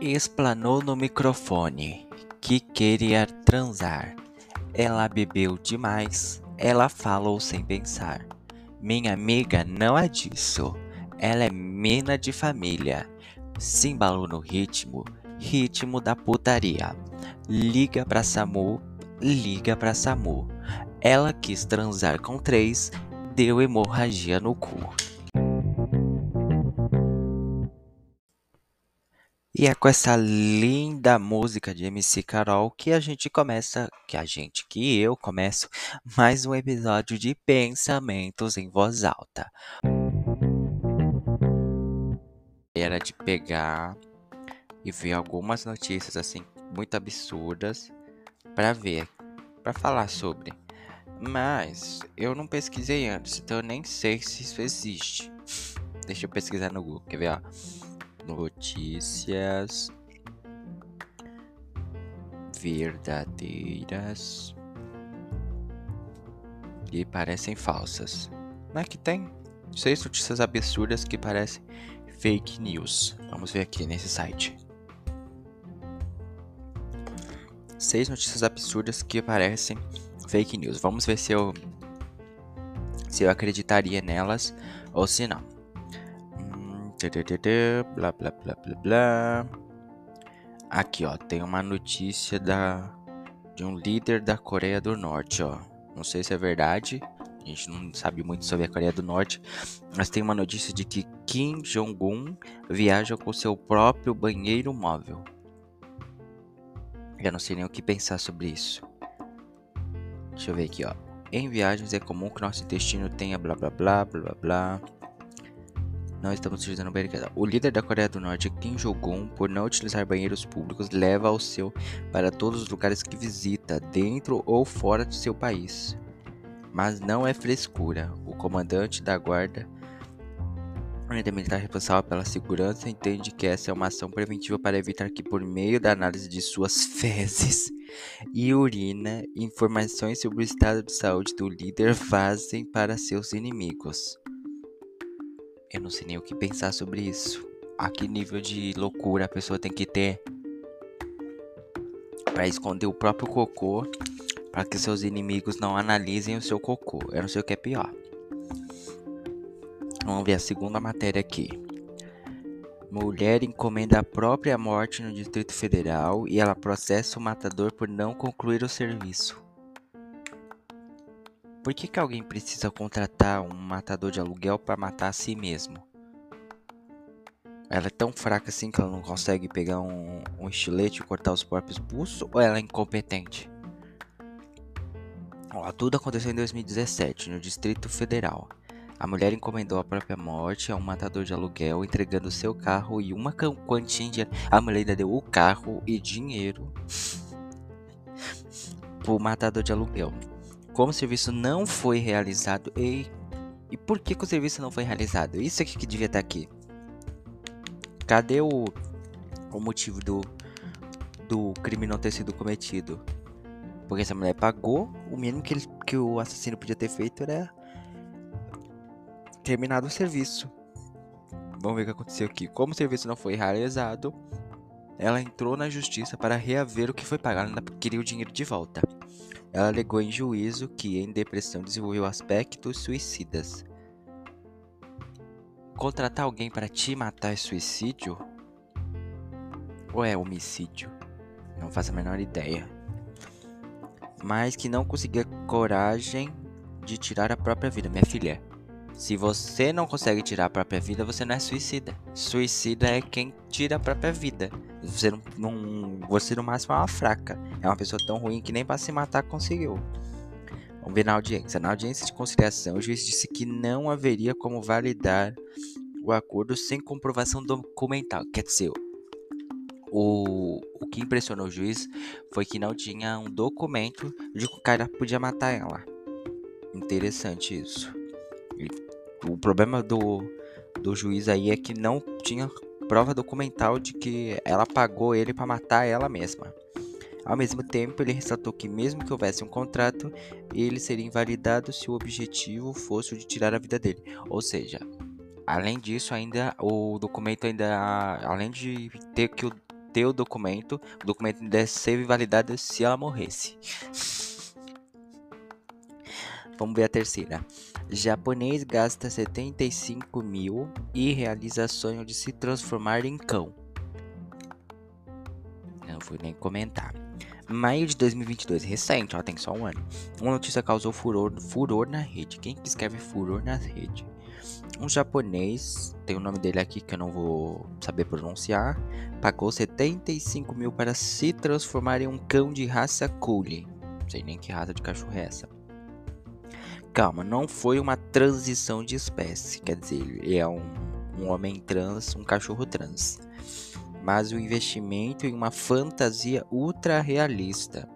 Explanou no microfone que queria transar. Ela bebeu demais, ela falou sem pensar. Minha amiga não é disso, ela é mina de família. Se embalou no ritmo, ritmo da putaria. Liga pra Samu, liga pra Samu. Ela quis transar com três, deu hemorragia no cu. E é com essa linda música de MC Carol que a gente começa, que a gente, que eu começo mais um episódio de Pensamentos em Voz Alta. Era de pegar e ver algumas notícias assim muito absurdas para ver, para falar sobre. Mas eu não pesquisei antes, então eu nem sei se isso existe. Deixa eu pesquisar no Google, quer ver? Ó? notícias verdadeiras e parecem falsas. Não é que tem seis notícias absurdas que parecem fake news. Vamos ver aqui nesse site. Seis notícias absurdas que parecem fake news. Vamos ver se eu se eu acreditaria nelas ou se não blá blá blá blá blá. Aqui, ó, tem uma notícia da de um líder da Coreia do Norte, ó. Não sei se é verdade. A gente não sabe muito sobre a Coreia do Norte, mas tem uma notícia de que Kim Jong-un viaja com seu próprio banheiro móvel. Já não sei nem o que pensar sobre isso. Deixa eu ver aqui, ó. Em viagens é comum que nosso intestino tenha blá blá blá blá blá. Não estamos utilizando banheiro. O líder da Coreia do Norte, Kim Jong-un, por não utilizar banheiros públicos, leva o seu para todos os lugares que visita, dentro ou fora de seu país. Mas não é frescura. O comandante da guarda unidade militar responsável pela segurança entende que essa é uma ação preventiva para evitar que, por meio da análise de suas fezes e urina, informações sobre o estado de saúde do líder vazem para seus inimigos. Eu não sei nem o que pensar sobre isso. A que nível de loucura a pessoa tem que ter para esconder o próprio cocô para que seus inimigos não analisem o seu cocô. Eu não sei o que é pior. Vamos ver a segunda matéria aqui. Mulher encomenda a própria morte no Distrito Federal e ela processa o matador por não concluir o serviço. Por que, que alguém precisa contratar um matador de aluguel para matar a si mesmo? Ela é tão fraca assim que ela não consegue pegar um, um estilete e cortar os próprios pulsos? Ou ela é incompetente? Ó, tudo aconteceu em 2017, no Distrito Federal. A mulher encomendou a própria morte a um matador de aluguel, entregando seu carro e uma quantia de A mulher ainda deu o carro e dinheiro pro matador de aluguel. Como o serviço não foi realizado e, e por que, que o serviço não foi realizado? Isso aqui que devia estar aqui. Cadê o, o motivo do, do crime não ter sido cometido? Porque essa mulher pagou, o mínimo que, ele, que o assassino podia ter feito era terminado o serviço. Vamos ver o que aconteceu aqui. Como o serviço não foi realizado, ela entrou na justiça para reaver o que foi pagado. Ela queria o dinheiro de volta. Ela alegou em juízo que, em depressão, desenvolveu aspectos suicidas. Contratar alguém para te matar é suicídio? Ou é homicídio? Não faço a menor ideia. Mas que não conseguia coragem de tirar a própria vida, minha filha. Se você não consegue tirar a própria vida, você não é suicida. Suicida é quem tira a própria vida. Você não, não você no máximo é uma fraca. É uma pessoa tão ruim que nem para se matar conseguiu. Vamos ver na audiência. Na audiência de conciliação, o juiz disse que não haveria como validar o acordo sem comprovação documental. Quer dizer, o, o que impressionou o juiz foi que não tinha um documento de que o cara podia matar ela. Interessante isso. O problema do, do juiz aí é que não tinha prova documental de que ela pagou ele para matar ela mesma. Ao mesmo tempo, ele ressaltou que, mesmo que houvesse um contrato, ele seria invalidado se o objetivo fosse o de tirar a vida dele. Ou seja, além disso, ainda o documento ainda, além de ter que ter o documento, o documento ainda ser invalidado se ela morresse. Vamos ver a terceira. Japonês gasta 75 mil e realiza sonho de se transformar em cão. Não vou nem comentar. Maio de 2022, recente, ó, tem só um ano. Uma notícia causou furor, furor na rede. Quem que escreve furor na rede? Um japonês, tem o nome dele aqui que eu não vou saber pronunciar, pagou 75 mil para se transformar em um cão de raça Collie. Não sei nem que raça de cachorro é essa. Calma, não foi uma transição de espécie, quer dizer, ele é um, um homem trans, um cachorro trans. Mas o investimento em uma fantasia ultra realista,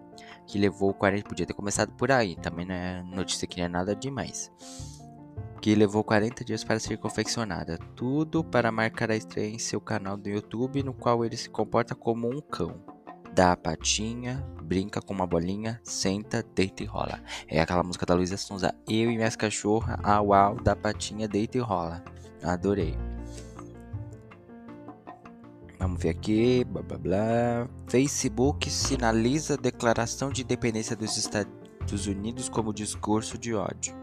que levou 40, podia ter começado por aí, também não é notícia que não é nada demais. Que levou 40 dias para ser confeccionada, tudo para marcar a estreia em seu canal do YouTube, no qual ele se comporta como um cão dá a patinha, brinca com uma bolinha, senta, deita e rola. É aquela música da Luísa Sonza. Eu e minhas cachorras, au au, dá patinha, deita e rola. Adorei. Vamos ver aqui, blá blá blá. Facebook sinaliza declaração de independência dos Estados Unidos como discurso de ódio.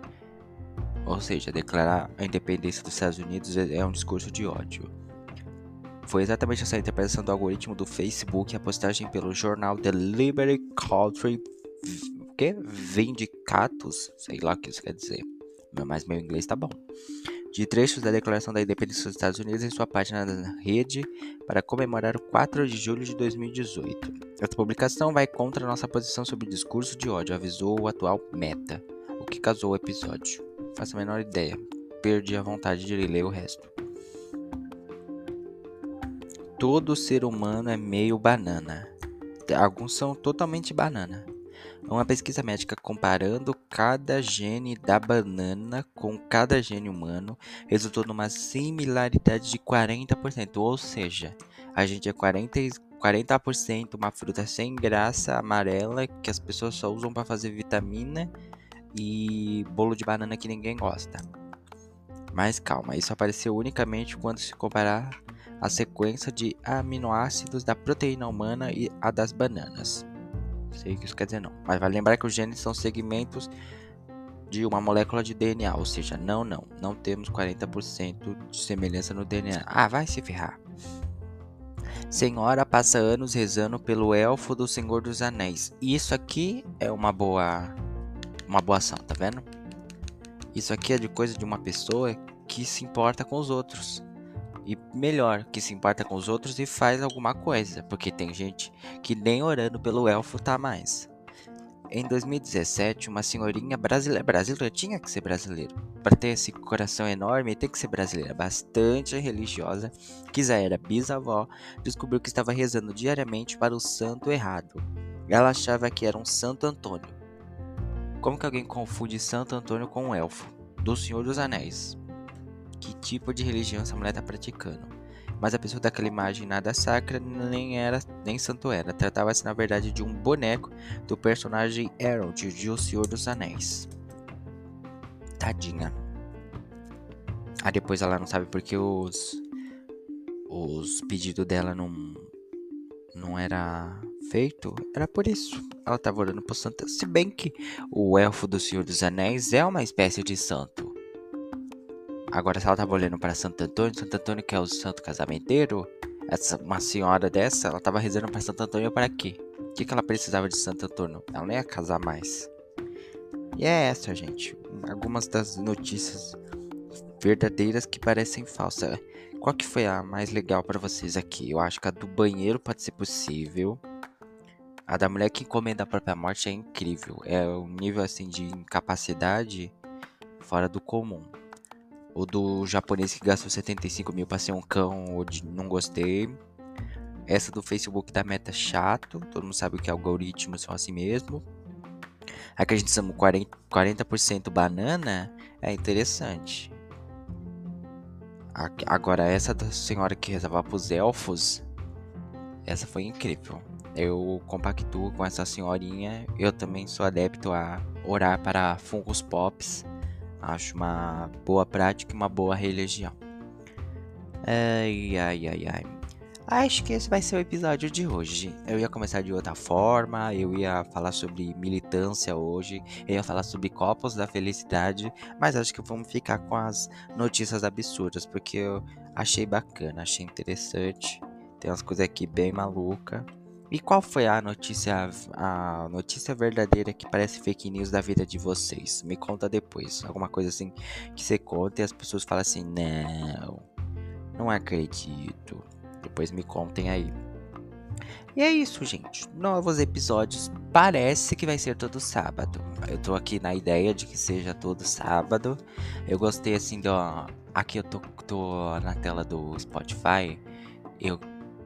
Ou seja, declarar a independência dos Estados Unidos é um discurso de ódio. Foi exatamente essa interpretação do algoritmo do Facebook a postagem pelo jornal The Liberty Country que? Vindicatus, sei lá o que isso quer dizer, mas meu inglês tá bom. De trechos da Declaração da Independência dos Estados Unidos em sua página na rede para comemorar o 4 de julho de 2018. Essa publicação vai contra nossa posição sobre o discurso de ódio, avisou o atual Meta, o que casou o episódio. Faço a menor ideia, perdi a vontade de ler o resto todo ser humano é meio banana. Alguns são totalmente banana. Uma pesquisa médica comparando cada gene da banana com cada gene humano resultou numa similaridade de 40%, ou seja, a gente é 40, 40% uma fruta sem graça amarela que as pessoas só usam para fazer vitamina e bolo de banana que ninguém gosta. Mas calma, isso apareceu unicamente quando se comparar a sequência de aminoácidos da proteína humana e a das bananas. Sei o que isso quer dizer não, mas vale lembrar que os genes são segmentos de uma molécula de DNA, ou seja, não, não, não temos 40% de semelhança no DNA. Ah, vai se ferrar. Senhora passa anos rezando pelo elfo do Senhor dos Anéis. Isso aqui é uma boa uma boa ação, tá vendo? Isso aqui é de coisa de uma pessoa que se importa com os outros e melhor, que se importa com os outros e faz alguma coisa, porque tem gente que nem orando pelo elfo tá mais. Em 2017, uma senhorinha brasileira, brasileira tinha que ser brasileiro, para ter esse coração enorme, tem que ser brasileira, bastante religiosa, que já era bisavó, descobriu que estava rezando diariamente para o santo errado. Ela achava que era um Santo Antônio. Como que alguém confunde Santo Antônio com um elfo? Do Senhor dos Anéis que tipo de religião essa mulher está praticando. Mas a pessoa daquela imagem nada sacra nem era nem santo era. Tratava-se na verdade de um boneco do personagem Harold de O Senhor dos Anéis. Tadinha. Aí depois ela não sabe porque os os pedidos dela não não era feito, era por isso. Ela estava orando pro santo. Se bem que o elfo do Senhor dos Anéis é uma espécie de santo. Agora, se ela tava olhando para Santo Antônio, Santo Antônio que é o santo casamenteiro, essa, uma senhora dessa, ela tava rezando para Santo Antônio para quê? O que, que ela precisava de Santo Antônio? Ela não ia casar mais. E é essa, gente. Algumas das notícias verdadeiras que parecem falsas. Qual que foi a mais legal para vocês aqui? Eu acho que a do banheiro pode ser possível. A da mulher que encomenda a própria morte é incrível. É um nível assim de incapacidade fora do comum. O do japonês que gastou 75 mil pra ser um cão, não gostei. Essa do Facebook da meta chato. Todo mundo sabe que algoritmos são assim mesmo. A que a gente chama 40%, 40 banana é interessante. Agora, essa da senhora que rezava pros elfos. Essa foi incrível. Eu compactuo com essa senhorinha. Eu também sou adepto a orar para fungos pops. Acho uma boa prática e uma boa religião. Ai, ai, ai, ai. Acho que esse vai ser o episódio de hoje. Eu ia começar de outra forma, eu ia falar sobre militância hoje, eu ia falar sobre copos da felicidade, mas acho que vamos ficar com as notícias absurdas, porque eu achei bacana, achei interessante. Tem umas coisas aqui bem maluca. E qual foi a notícia a notícia verdadeira que parece fake news da vida de vocês? Me conta depois. Alguma coisa assim que você conta e as pessoas falam assim: "Não, não acredito". Depois me contem aí. E é isso, gente. Novos episódios. Parece que vai ser todo sábado. Eu tô aqui na ideia de que seja todo sábado. Eu gostei assim do. Aqui eu tô, tô na tela do Spotify. Eu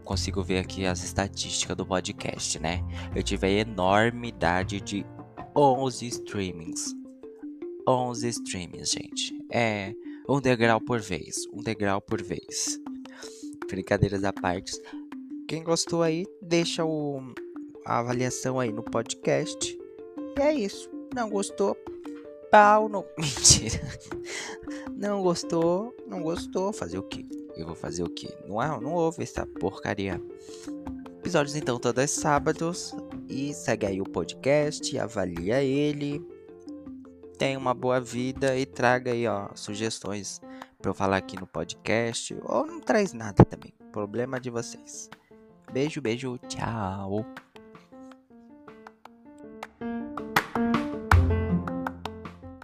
consigo ver aqui as estatísticas do podcast, né? Eu tive a enormidade de 11 streamings. 11 streamings, gente. É um degrau por vez. Um degrau por vez brincadeiras à parte. Quem gostou aí, deixa o, a avaliação aí no podcast. E é isso. Não gostou? Pau no. Mentira. Não gostou? Não gostou? Fazer o quê? Eu vou fazer o quê? Não, é, não essa porcaria. Episódios então todos os sábados. E segue aí o podcast, avalia ele. Tenha uma boa vida e traga aí, ó, sugestões para eu falar aqui no podcast. Ou não traz nada também. Problema de vocês. Beijo, beijo, tchau.